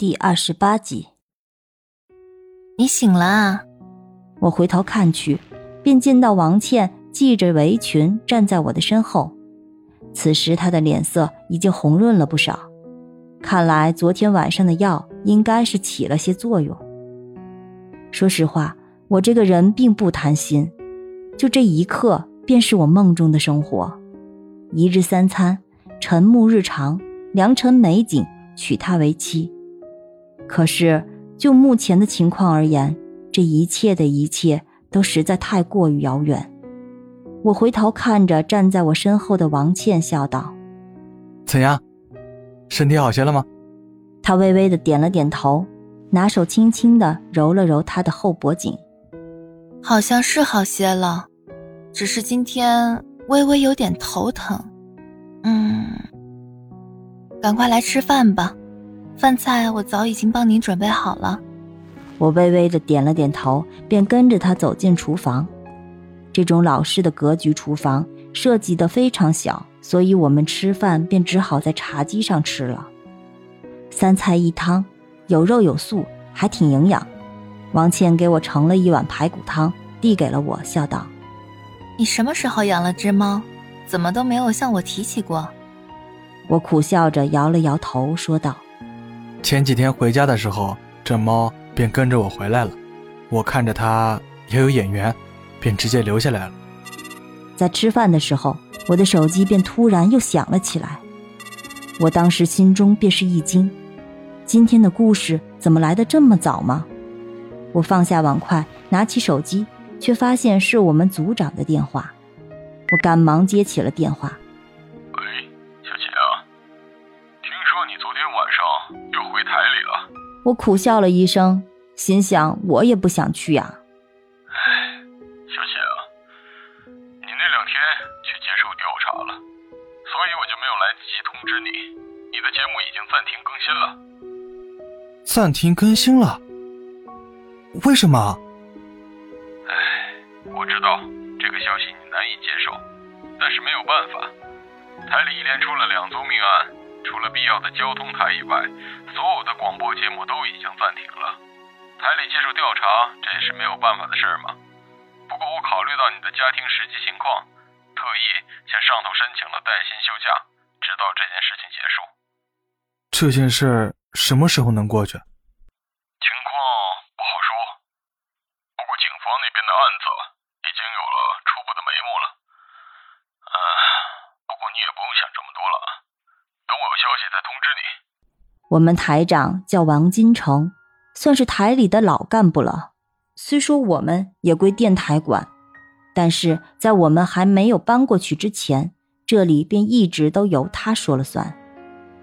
第二十八集，你醒了啊！我回头看去，便见到王倩系着围裙站在我的身后。此时她的脸色已经红润了不少，看来昨天晚上的药应该是起了些作用。说实话，我这个人并不贪心，就这一刻便是我梦中的生活：一日三餐，晨暮日常，良辰美景，娶她为妻。可是，就目前的情况而言，这一切的一切都实在太过于遥远。我回头看着站在我身后的王倩，笑道：“怎样，身体好些了吗？”她微微的点了点头，拿手轻轻的揉了揉她的后脖颈，好像是好些了，只是今天微微有点头疼。嗯，赶快来吃饭吧。饭菜我早已经帮您准备好了。我微微的点了点头，便跟着他走进厨房。这种老式的格局厨房设计的非常小，所以我们吃饭便只好在茶几上吃了。三菜一汤，有肉有素，还挺营养。王倩给我盛了一碗排骨汤，递给了我，笑道：“你什么时候养了只猫？怎么都没有向我提起过？”我苦笑着摇了摇头，说道。前几天回家的时候，这猫便跟着我回来了。我看着它也有眼缘，便直接留下来了。在吃饭的时候，我的手机便突然又响了起来。我当时心中便是一惊，今天的故事怎么来的这么早吗？我放下碗筷，拿起手机，却发现是我们组长的电话。我赶忙接起了电话。台里了，我苦笑了一声，心想我也不想去呀。哎，小谢啊，你那两天去接受调查了，所以我就没有来得及通知你，你的节目已经暂停更新了。暂停更新了？为什么？哎，我知道这个消息你难以接受，但是没有办法，台里一连出了两宗命案。除了必要的交通台以外，所有的广播节目都已经暂停了。台里接受调查，这也是没有办法的事儿嘛。不过我考虑到你的家庭实际情况，特意向上头申请了带薪休假，直到这件事情结束。这件事什么时候能过去？情况不好说。不过警方那边的案子已经有了初步的眉目了。啊，不过你也不用想这么多了啊。等我有消息再通知你。我们台长叫王金城，算是台里的老干部了。虽说我们也归电台管，但是在我们还没有搬过去之前，这里便一直都由他说了算。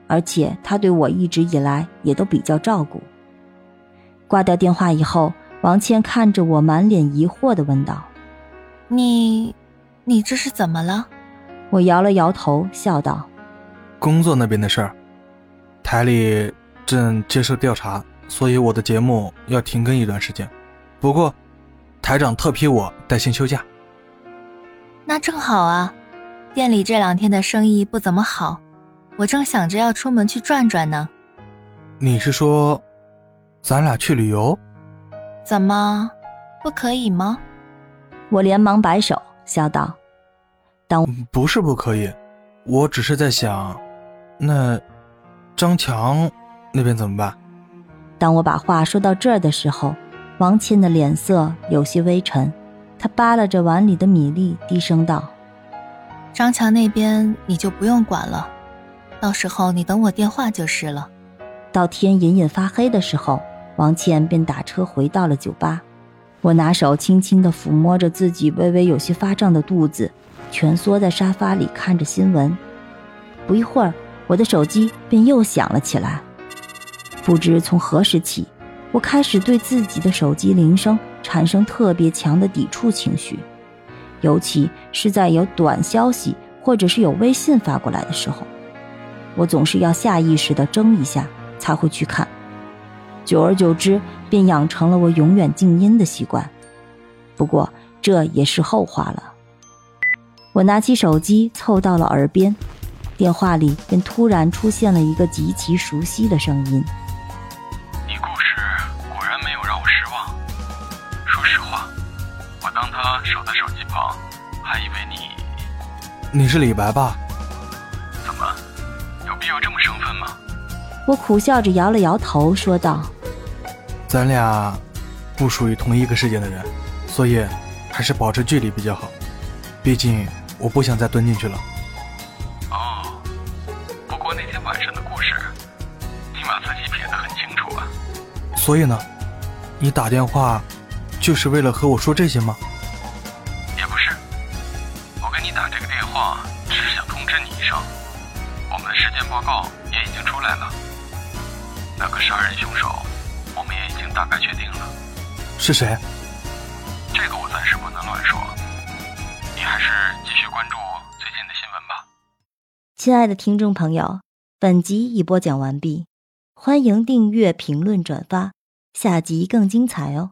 而且他对我一直以来也都比较照顾。挂掉电话以后，王倩看着我，满脸疑惑的问道：“你，你这是怎么了？”我摇了摇头，笑道。工作那边的事儿，台里正接受调查，所以我的节目要停更一段时间。不过，台长特批我带薪休假。那正好啊，店里这两天的生意不怎么好，我正想着要出门去转转呢。你是说，咱俩去旅游？怎么，不可以吗？我连忙摆手，笑道：“当不是不可以，我只是在想。”那张强那边怎么办？当我把话说到这儿的时候，王倩的脸色有些微沉，她扒拉着碗里的米粒，低声道：“张强那边你就不用管了，到时候你等我电话就是了。”到天隐隐发黑的时候，王倩便打车回到了酒吧。我拿手轻轻地抚摸着自己微微有些发胀的肚子，蜷缩在沙发里看着新闻。不一会儿。我的手机便又响了起来，不知从何时起，我开始对自己的手机铃声产生特别强的抵触情绪，尤其是在有短消息或者是有微信发过来的时候，我总是要下意识的怔一下才会去看。久而久之，便养成了我永远静音的习惯。不过这也是后话了。我拿起手机凑到了耳边，电话里便突然出现了一个极其熟悉的声音。你故事果然没有让我失望。说实话，我当他守在手机旁，还以为你你是李白吧？怎么有必要这么生分吗？我苦笑着摇了摇头，说道。咱俩不属于同一个世界的人，所以还是保持距离比较好。毕竟我不想再蹲进去了。的故事，你把自己撇得很清楚啊。所以呢，你打电话就是为了和我说这些吗？也不是，我给你打这个电话，只是想通知你一声，我们的尸检报告也已经出来了，那个杀人凶手。我们也已经大概确定了，是谁？这个我暂时不能乱说，你还是继续关注最近的新闻吧。亲爱的听众朋友，本集已播讲完毕，欢迎订阅、评论、转发，下集更精彩哦。